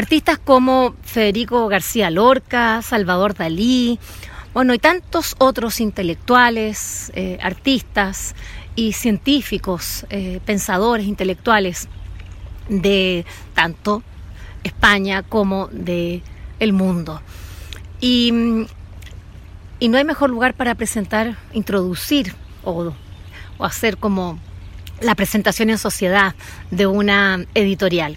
artistas como Federico García Lorca, Salvador Dalí, bueno, y tantos otros intelectuales, eh, artistas y científicos, eh, pensadores intelectuales de tanto España como de el mundo. Y, y no hay mejor lugar para presentar, introducir o, o hacer como la presentación en sociedad de una editorial.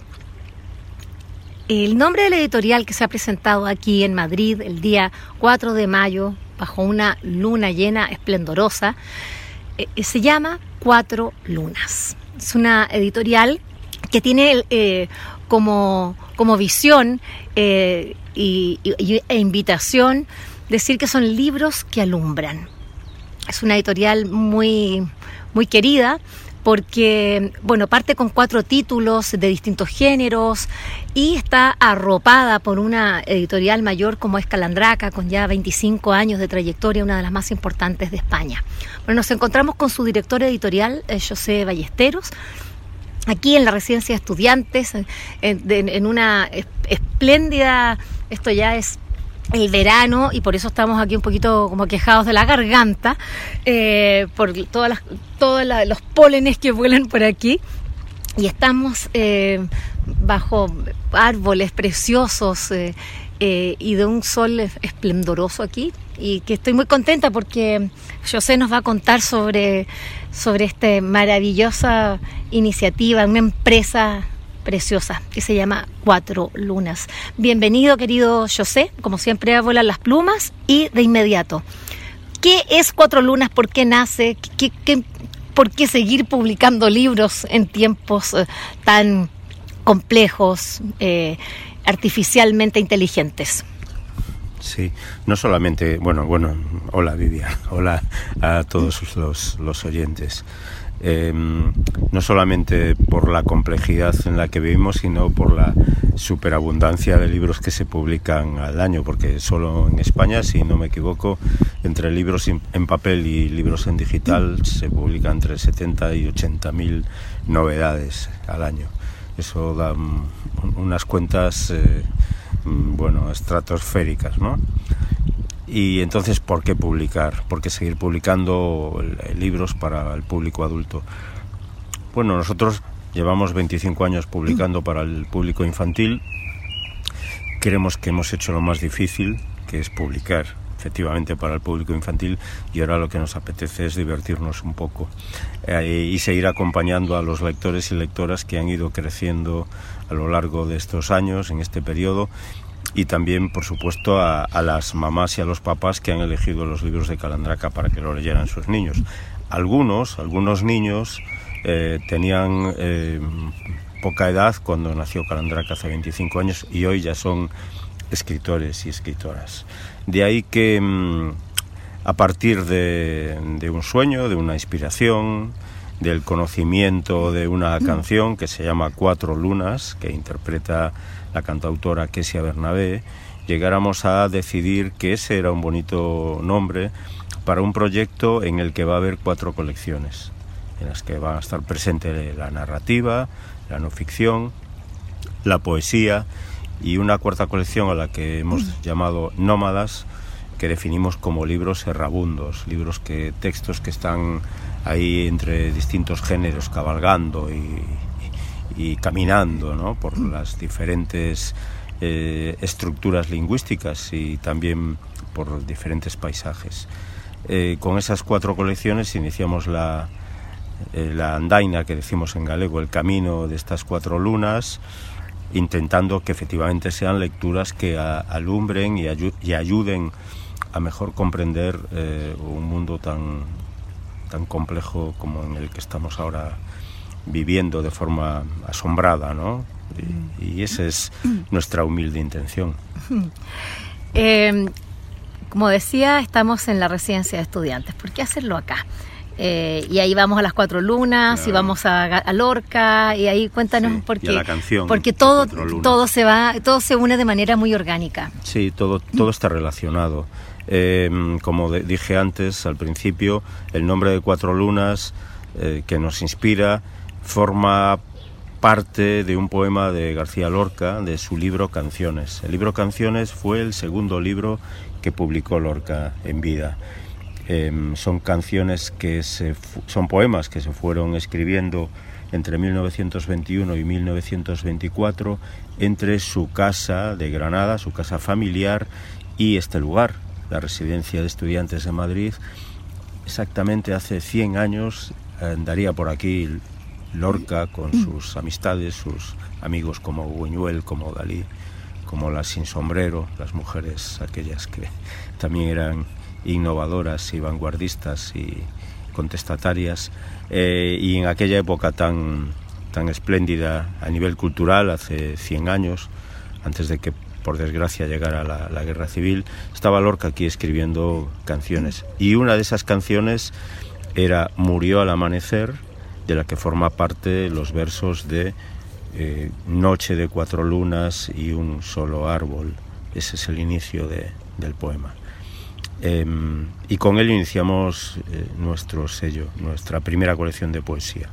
El nombre de la editorial que se ha presentado aquí en Madrid el día 4 de mayo, bajo una luna llena esplendorosa, eh, se llama Cuatro Lunas. Es una editorial que tiene eh, como, como, visión eh, y, e invitación decir que son libros que alumbran. Es una editorial muy, muy querida porque, bueno, parte con cuatro títulos de distintos géneros y está arropada por una editorial mayor como es Calandraca, con ya 25 años de trayectoria, una de las más importantes de España. Bueno, nos encontramos con su director editorial, eh, José Ballesteros, aquí en la residencia de estudiantes, en una espléndida, esto ya es el verano y por eso estamos aquí un poquito como quejados de la garganta eh, por todas las, todos los pólenes que vuelan por aquí. Y estamos eh, bajo árboles preciosos eh, y de un sol esplendoroso aquí. Y que estoy muy contenta porque José nos va a contar sobre, sobre esta maravillosa iniciativa, una empresa preciosa que se llama Cuatro Lunas. Bienvenido, querido José. Como siempre, a volar las plumas y de inmediato. ¿Qué es Cuatro Lunas? ¿Por qué nace? ¿Qué, por qué seguir publicando libros en tiempos eh, tan complejos, eh, artificialmente inteligentes? Sí, no solamente, bueno, bueno, hola Vivian, hola a todos los, los oyentes. Em, no solamente por la complejidad en la que vivimos, sino por la superabundancia de libros que se publican al año, porque solo en España, si no me equivoco, entre libros en papel y libros en digital se publican entre 70 y 80 mil novedades al año. Eso da unas cuentas, eh, mm, bueno, estratosféricas, ¿no? Y entonces, ¿por qué publicar? ¿Por qué seguir publicando libros para el público adulto? Bueno, nosotros llevamos 25 años publicando para el público infantil. Creemos que hemos hecho lo más difícil, que es publicar efectivamente para el público infantil y ahora lo que nos apetece es divertirnos un poco eh, y seguir acompañando a los lectores y lectoras que han ido creciendo a lo largo de estos años, en este periodo, y también, por supuesto, a, las mamás y a los papás que han elegido los libros de Calandraca para que lo leyeran sus niños. Algunos, algunos niños eh, tenían eh, poca edad cuando nació Calandraca hace 25 años y hoy ya son escritores y escritoras. De ahí que mm, a partir de, de, un sueño, de una inspiración, del conocimiento de una canción que se llama Cuatro Lunas, que interpreta la cantautora Kesia Bernabé, llegáramos a decidir que ese era un bonito nombre para un proyecto en el que va a haber cuatro colecciones, en las que va a estar presente la narrativa, la no ficción, la poesía y una cuarta colección a la que hemos mm. llamado Nómadas, que definimos como libros errabundos, libros que textos que están ahí entre distintos géneros cabalgando y, y caminando ¿no? por las diferentes eh, estructuras lingüísticas y también por diferentes paisajes. Eh, con esas cuatro colecciones iniciamos la, eh, la andaina que decimos en galego, el camino de estas cuatro lunas, intentando que efectivamente sean lecturas que alumbren y, y, ayuden a mejor comprender un mundo tan, tan complejo como en el que estamos ahora viviendo de forma asombrada, ¿no? Y, esa es nuestra humilde intención. Em, como decía, estamos en la residencia de estudiantes. ¿Por qué hacerlo acá? Eh, y ahí vamos a las cuatro lunas y vamos a, Lorca y ahí cuéntanos por qué porque todo todo se va todo se une de manera muy orgánica sí todo todo está relacionado em, como dije antes al principio el nombre de cuatro lunas eh, que nos inspira forma parte de un poema de García Lorca, de su libro Canciones. El libro Canciones fue el segundo libro que publicó Lorca en vida. Em, son canciones que son poemas que se fueron escribiendo entre 1921 y 1924 entre su casa de Granada, su casa familiar y este lugar, la residencia de estudiantes de Madrid. Exactamente hace 100 años andaría por aquí Lorca con sus amistades, sus amigos como Buñuel, como Dalí, como las sin sombrero, las mujeres aquellas que también eran innovadoras y vanguardistas y contestatarias, eh, y en aquella época tan, tan espléndida a nivel cultural, hace 100 años, antes de que por desgracia llegara la guerra civil, estaba Lorca aquí escribiendo canciones. Y una de esas canciones era Murió al amanecer, de la que forma parte los versos de eh, Noche de cuatro lunas y un solo árbol. Ese es el inicio del poema. Em, y con él iniciamos eh, nuestro sello, nuestra primera colección de poesía.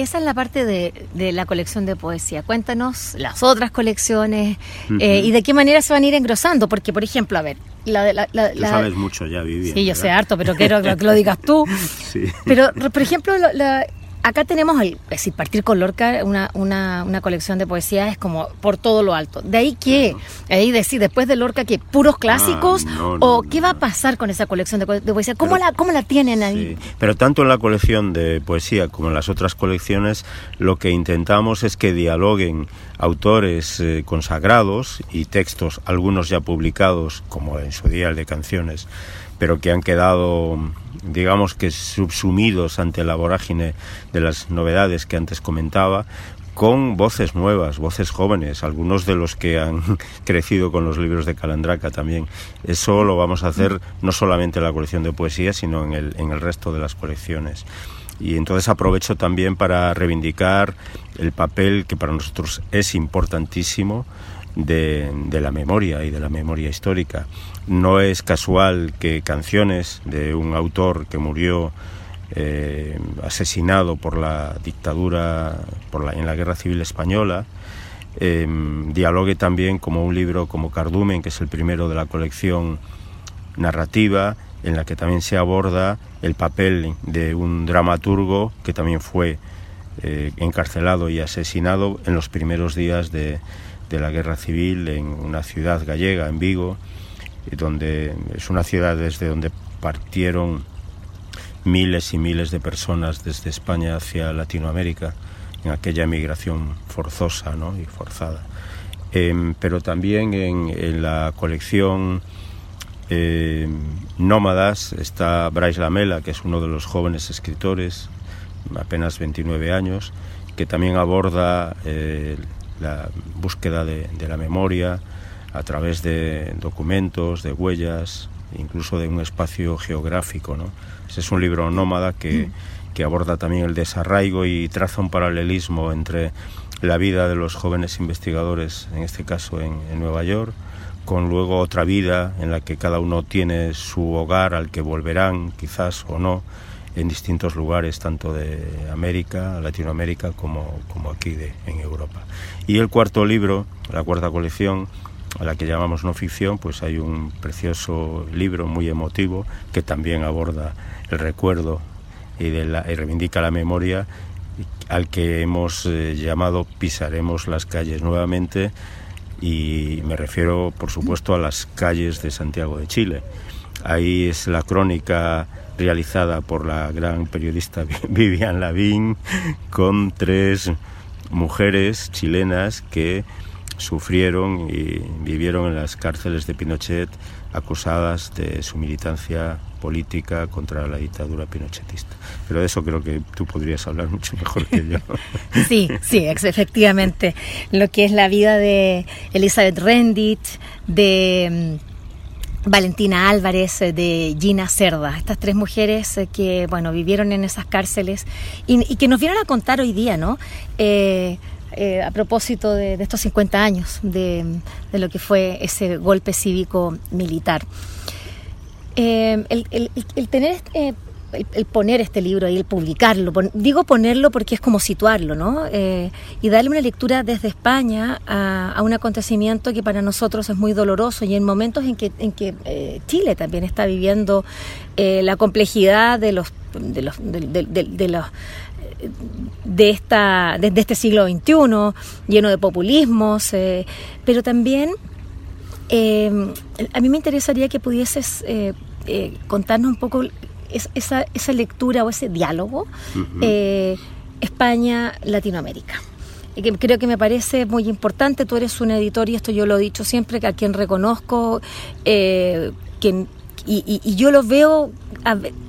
Esa es la parte de, la colección de poesía. Cuéntanos las otras colecciones eh, y de qué manera se van a ir engrosando. Porque, por ejemplo, a ver, la, la, tú sabes mucho ya, Vivian. Sí, yo sé harto, pero quiero que lo digas tú. sí. Pero, por ejemplo, la, acá tenemos, el, es decir, partir con Lorca, una, una, una, colección de poesía es como por todo lo alto. ¿De ahí qué? Ahí decir, después de Lorca, ¿qué? ¿Puros ah, clásicos? ¿O qué va a pasar con esa colección de, poesía? ¿Cómo, la, ¿Cómo la tienen ahí? Pero tanto en la colección de poesía como en las otras colecciones, lo que intentamos es que dialoguen autores eh, consagrados y textos, algunos ya publicados, como en su día el de canciones, pero que han quedado, digamos que subsumidos ante la vorágine de las novedades que antes comentaba, con voces nuevas, voces jóvenes, algunos de los que han crecido con los libros de Calandraca también. Eso lo vamos a hacer no solamente en la colección de poesía, sino en el, en el resto de las colecciones. Y entonces aprovecho también para reivindicar el papel que para nosotros es importantísimo de, la memoria y de la memoria histórica. No es casual que canciones de un autor que murió eh, asesinado por la dictadura por la, en la Guerra Civil Española, em, dialogue también como un libro como Cardumen, que es el primero de la colección narrativa, en la que también se aborda el papel de un dramaturgo que también fue eh, encarcelado y asesinado en los primeros días de, de la guerra civil en una ciudad gallega, en Vigo, donde es una ciudad desde donde partieron miles y miles de personas desde España hacia Latinoamérica en aquella emigración forzosa ¿no? y forzada. Em, pero también en, la colección em, Nómadas está Bryce Lamela, que es uno de los jóvenes escritores, apenas 29 años, que también aborda eh, la búsqueda de, la memoria a través de documentos, de huellas, incluso de un espacio geográfico. ¿no? Ese es un libro nómada que, mm. que aborda también el desarraigo y traza un paralelismo entre la vida de los jóvenes investigadores, en este caso en, en, Nueva York, con luego otra vida en la que cada uno tiene su hogar al que volverán, quizás o no, en distintos lugares, tanto de América, Latinoamérica, como, como aquí de, en Europa. Y el cuarto libro, la cuarta colección, a la que llamamos no ficción, pues hay un precioso libro muy emotivo que también aborda el recuerdo y, reivindica la memoria al que hemos eh, llamado Pisaremos las calles nuevamente y me refiero por supuesto a las calles de Santiago de Chile. Ahí es la crónica realizada por la gran periodista Vivian Lavín con tres mujeres chilenas que sufrieron y vivieron en las cárceles de Pinochet acusadas de su militancia política contra la dictadura pinochetista. Pero de eso creo que tú podrías hablar mucho mejor que yo. Sí, sí, efectivamente. Lo que es la vida de Elizabeth Rendich, de mm, Valentina Álvarez, eh, de Gina Cerda, estas tres mujeres eh, que, bueno, vivieron en esas cárceles y, que nos vienen a contar hoy día, ¿no? Eh, a propósito de, estos 50 años de, lo que fue ese golpe cívico militar. el, tener el, poner este libro y el publicarlo. digo ponerlo porque es como situarlo, ¿no? Eh, y darle una lectura desde España a, un acontecimiento que para nosotros es muy doloroso y en momentos en que, en que eh, Chile también está viviendo eh, la complejidad de los de los, de, los de esta de, este siglo XXI lleno de populismos pero también a mí me interesaría que pudieses contarnos un poco esa, esa lectura o ese diálogo eh, España-Latinoamérica. Que creo que me parece muy importante. Tú eres un editor y esto yo lo he dicho siempre, que a quien reconozco eh, que y, yo lo veo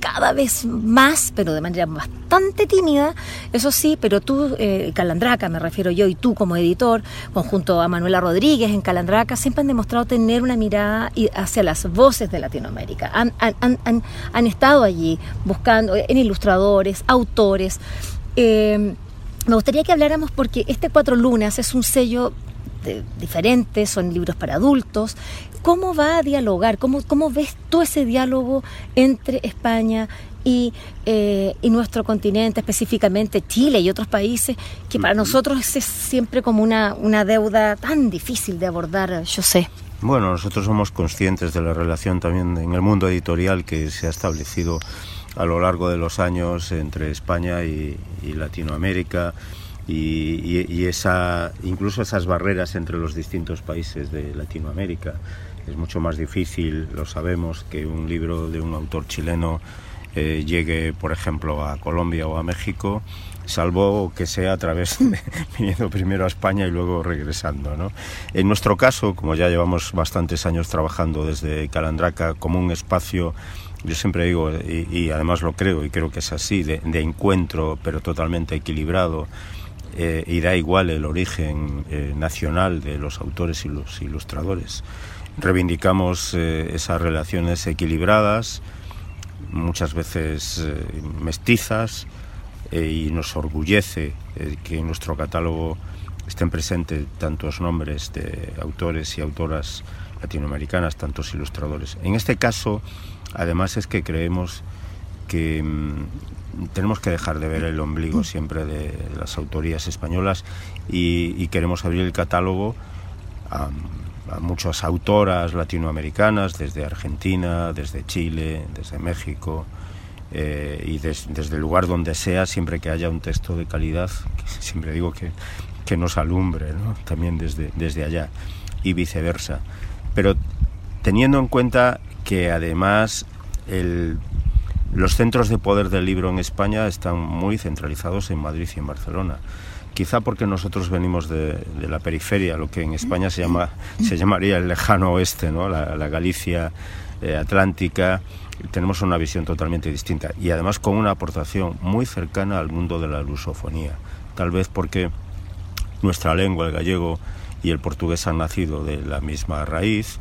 cada vez más, pero de manera bastante tímida, eso sí, pero tú, eh, Calandraca, me refiero yo, y tú como editor, conjunto a Manuela Rodríguez en Calandraca, siempre han demostrado tener una mirada hacia las voces de Latinoamérica. Han, han, estado allí buscando en ilustradores, autores. Eh, me gustaría que habláramos porque este Cuatro Lunas es un sello diferente, son libros para adultos, ¿Cómo va a dialogar? ¿Cómo, cómo ves tú ese diálogo entre España y, eh, y, nuestro continente, específicamente Chile y otros países, que para nosotros es siempre como una, una deuda tan difícil de abordar, yo sé. Bueno, nosotros somos conscientes de la relación también en el mundo editorial que se ha establecido a lo largo de los años entre España y, Latinoamérica. Y, esa, incluso esas barreras entre los distintos países de Latinoamérica. Es mucho más difícil, lo sabemos, que un libro de un autor chileno eh, llegue, por ejemplo, a Colombia o a México, salvo que sea a través de viniendo primero a España y luego regresando. ¿no? En nuestro caso, como ya llevamos bastantes años trabajando desde Calandraca como un espacio, yo siempre digo, y, además lo creo, y creo que es así, de, encuentro, pero totalmente equilibrado, eh, y da igual el origen eh, nacional de los autores y los ilustradores reivindicamos eh, esas relaciones equilibradas, muchas veces eh, mestizas, eh, y nos orgullece que en nuestro catálogo estén presentes tantos nombres de autores y autoras latinoamericanas, tantos ilustradores. En este caso, además es que creemos que mm, tenemos que dejar de ver el ombligo siempre de las autorías españolas y, queremos abrir el catálogo a muchas autoras latinoamericanas, desde Argentina, desde Chile, desde México, eh, y desde el lugar donde sea, siempre que haya un texto de calidad, siempre digo que, que nos alumbre, también desde, desde allá, y viceversa. Pero teniendo en cuenta que además los centros de poder del libro en España están muy centralizados en Madrid y en Barcelona. Quizá porque nosotros venimos de, la periferia, lo que en España se, llama, se llamaría el lejano oeste, ¿no? la, Galicia eh, atlántica, tenemos una visión totalmente distinta. Y además con una aportación muy cercana al mundo de la lusofonía, tal vez porque nuestra lengua, el gallego y el portugués han nacido de la misma raíz,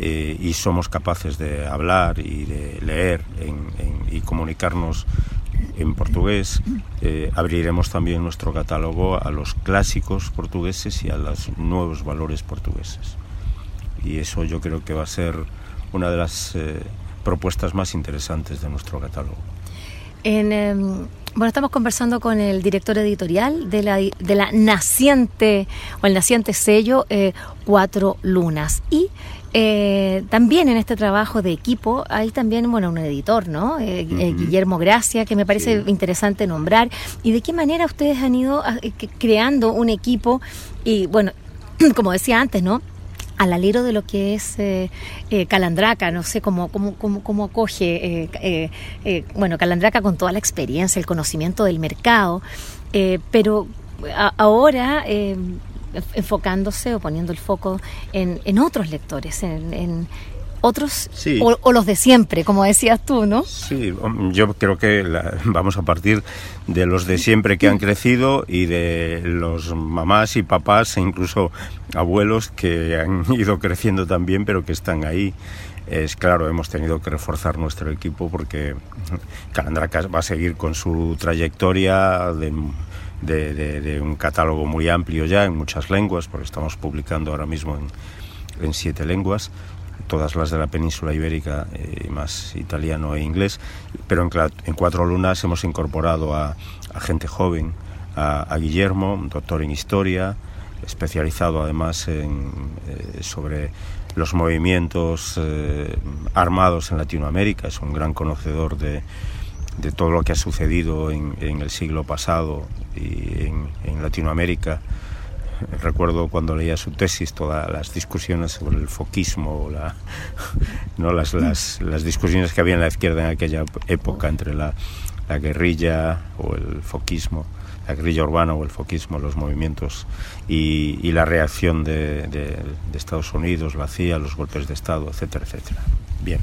eh, y somos capaces de hablar y de leer y comunicarnos en portugués. Eh, abriremos también nuestro catálogo a los clásicos portugueses y a los nuevos valores portugueses. Y eso yo creo que va a ser una de las eh, propuestas más interesantes de nuestro catálogo. Em, bueno, estamos conversando con el director editorial de la, de la naciente o el naciente sello eh, Cuatro Lunas. Y eh, también en este trabajo de equipo hay también, bueno, un editor, ¿no? Eh, eh, Guillermo Gracia, que me parece interesante nombrar. ¿Y de qué manera ustedes han ido ah, creando un equipo? Y bueno, como decía antes, ¿no? al alero de lo que es Calandraca, no sé cómo, cómo, cómo, cómo acoge, bueno, Calandraca con toda la experiencia, el conocimiento del mercado, pero ahora enfocándose o poniendo el foco en, en otros lectores, en, otros o, los de siempre, como decías tú, ¿no? Sí, yo creo que vamos a partir de los de siempre que han crecido y de los mamás y papás e incluso abuelos que han ido creciendo también, pero que están ahí. Es claro, hemos tenido que reforzar nuestro equipo porque Calandracas va a seguir con su trayectoria de de, un catálogo muy amplio ya en muchas lenguas, porque estamos publicando ahora mismo en, siete lenguas, todas las de la península ibérica, eh, más italiano e inglés, pero en, Cuatro Lunas hemos incorporado a, gente joven, a, Guillermo, doctor en historia, especializado además en, eh, sobre los movimientos eh, armados en Latinoamérica, es un gran conocedor de, de todo lo que ha sucedido en, el siglo pasado y en Latinoamérica recuerdo cuando leía su tesis todas las discusiones sobre el foquismo, la, ¿no? las, las, las, discusiones que había en la izquierda en aquella época entre la, la guerrilla o el foquismo, la guerrilla urbana o el foquismo, los movimientos y, y la reacción de, de, Estados Unidos, la CIA, los golpes de Estado, etcétera, etcétera. Bien.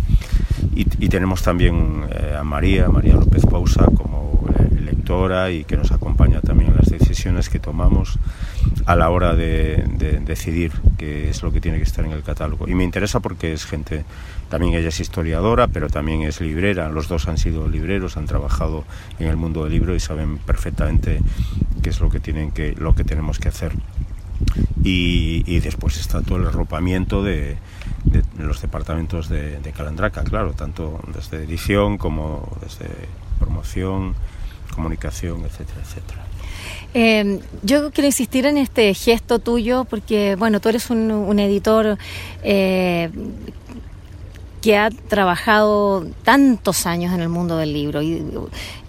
Y, y tenemos también eh, a María, María López Pausa, como lectora y que nos acompaña también en las decisiones que tomamos a la hora de, decidir qué es lo que tiene que estar en el catálogo. Y me interesa porque es gente, también ella es historiadora, pero también es librera. Los dos han sido libreros, han trabajado en el mundo del libro y saben perfectamente qué es lo que, tienen que, lo que tenemos que hacer. Y, después está todo el arropamiento de, los departamentos de, de, Calandraca, claro, tanto desde edición como desde promoción, comunicación, etcétera, etcétera. Eh, yo quiero insistir en este gesto tuyo porque, bueno, tú eres un, editor eh, que ha trabajado tantos años en el mundo del libro y,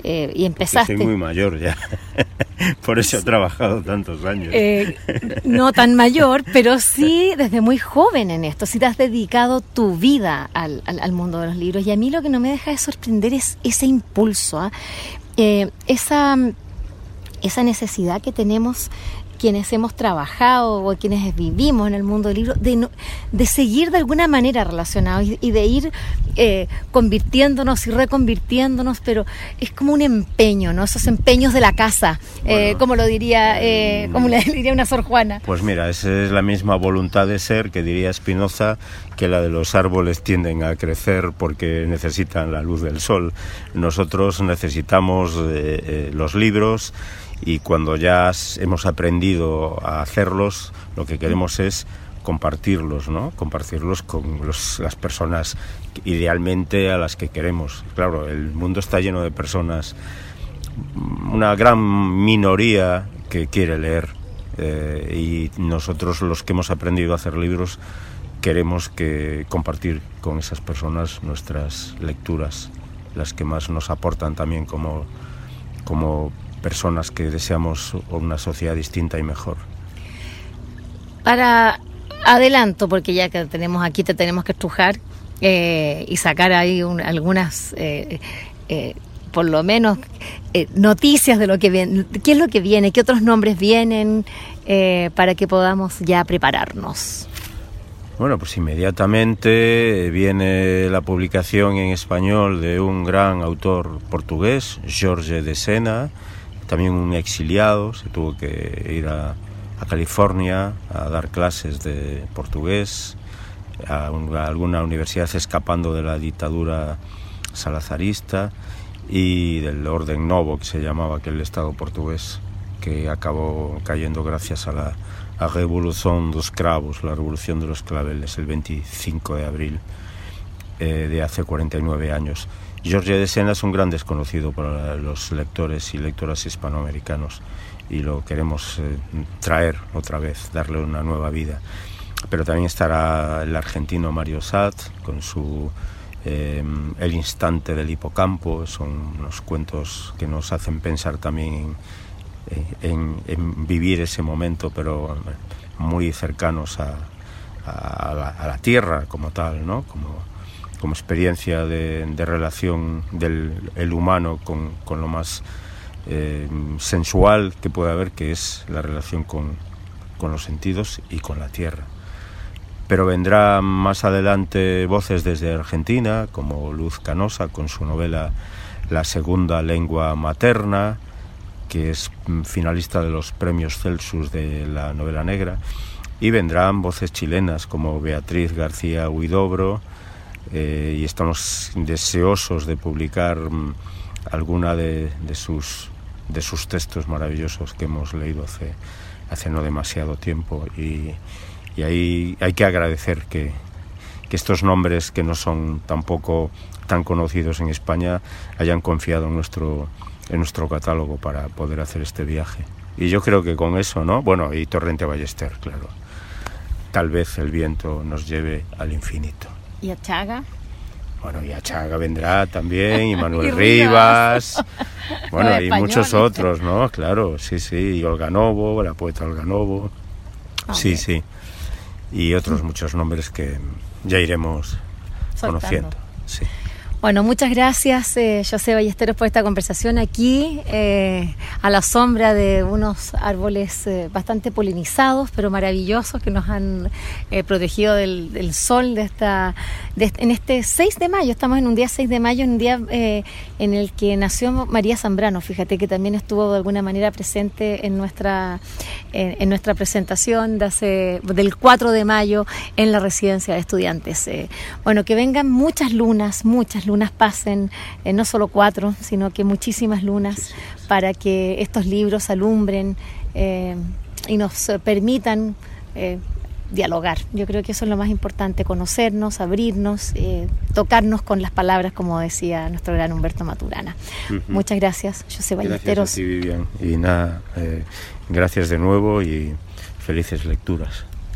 eh, y empezaste... Soy muy mayor ya, por eso he trabajado tantos años. Eh, no tan mayor, pero sí desde muy joven en esto, sí te has dedicado tu vida al, al, mundo de los libros y a mí lo que no me deja de sorprender es ese impulso, ¿ah? esa esa necesidad que tenemos quienes hemos trabajado o quienes vivimos en el mundo del libro, de, de seguir de alguna manera relacionados y, de ir eh, convirtiéndonos y reconvirtiéndonos, pero es como un empeño, ¿no? Esos empeños de la casa, eh, como lo diría, eh, como le diría una Sor Juana. Pues mira, esa es la misma voluntad de ser que diría Spinoza, que la de los árboles tienden a crecer porque necesitan la luz del sol. Nosotros necesitamos los libros y cuando ya hemos aprendido a hacerlos, lo que queremos es compartirlos, ¿no? Compartirlos con las personas idealmente a las que queremos. Claro, el mundo está lleno de personas, una gran minoría que quiere leer eh, y nosotros los que hemos aprendido a hacer libros queremos que compartir con esas personas nuestras lecturas, las que más nos aportan también como, como personas que deseamos una sociedad distinta y mejor. Para adelanto, porque ya que tenemos aquí te tenemos que estrujar eh, y sacar ahí algunas, eh, eh, por lo menos, noticias de lo que viene, qué es lo que viene, qué otros nombres vienen, para que podamos ya prepararnos. Bueno, pues inmediatamente viene la publicación en español de un gran autor portugués, Jorge de Sena, también un exiliado, se tuvo que ir a, California a dar clases de portugués, a, alguna universidad escapando de la dictadura salazarista y del orden novo que se llamaba aquel estado portugués que acabó cayendo gracias a la revolución de los cravos, la revolución de los claveles, el 25 de abril eh, de hace 49 años. Jorge de Sena es un gran desconocido para los lectores y lectoras hispanoamericanos y lo queremos eh, traer otra vez, darle una nueva vida. Pero también estará el argentino Mario Sad con su eh, El instante del hipocampo, son unos cuentos que nos hacen pensar también en, vivir ese momento, pero muy cercanos a, la, tierra como tal, ¿no? Como, como experiencia de, relación del el humano con, con, lo más eh, sensual que puede haber, que es la relación con, con los sentidos y con la tierra. Pero vendrá más adelante voces desde Argentina, como Luz Canosa, con su novela La segunda lengua materna, que es finalista de los premios Celsus de la novela negra, y vendrán voces chilenas como Beatriz García Huidobro, eh, y estamos deseosos de publicar mm, alguna de, sus, de sus textos maravillosos que hemos leído hace, hace no demasiado tiempo y, ahí hay que agradecer que, que estos nombres que no son tampoco tan conocidos en España hayan confiado en nuestro, en nuestro catálogo para poder hacer este viaje. Y yo creo que con eso, ¿no? Bueno, y Torrente Ballester, claro. Tal vez el viento nos lleve al infinito. ¿Y a Chaga? Bueno, y a Chaga vendrá también, y Manuel Rivas, bueno, y muchos otros, ¿no? Claro, sí, sí, y Olga Novo, la poeta Olga Novo, sí, sí, y otros muchos nombres que ya iremos conociendo, sí. Bueno, muchas gracias, eh, José Ballesteros, por esta conversación aquí, eh, a la sombra de unos árboles eh, bastante polinizados, pero maravillosos, que nos han eh, protegido del, sol de esta, en este 6 de mayo. Estamos en un día 6 de mayo, en un día en el que nació María Zambrano, fíjate que también estuvo de alguna manera presente en nuestra, en nuestra presentación de hace, del 4 de mayo en la residencia de estudiantes. bueno, que vengan muchas lunas, muchas pasen, eh, no solo cuatro, sino que muchísimas lunas, para que estos libros alumbren eh, y nos permitan eh, dialogar. Yo creo que eso es lo más importante, conocernos, abrirnos, tocarnos con las palabras, como decía nuestro gran Humberto Maturana. Muchas gracias, José Ballesteros. Gracias a Vivian. Y nada, gracias de nuevo y felices lecturas.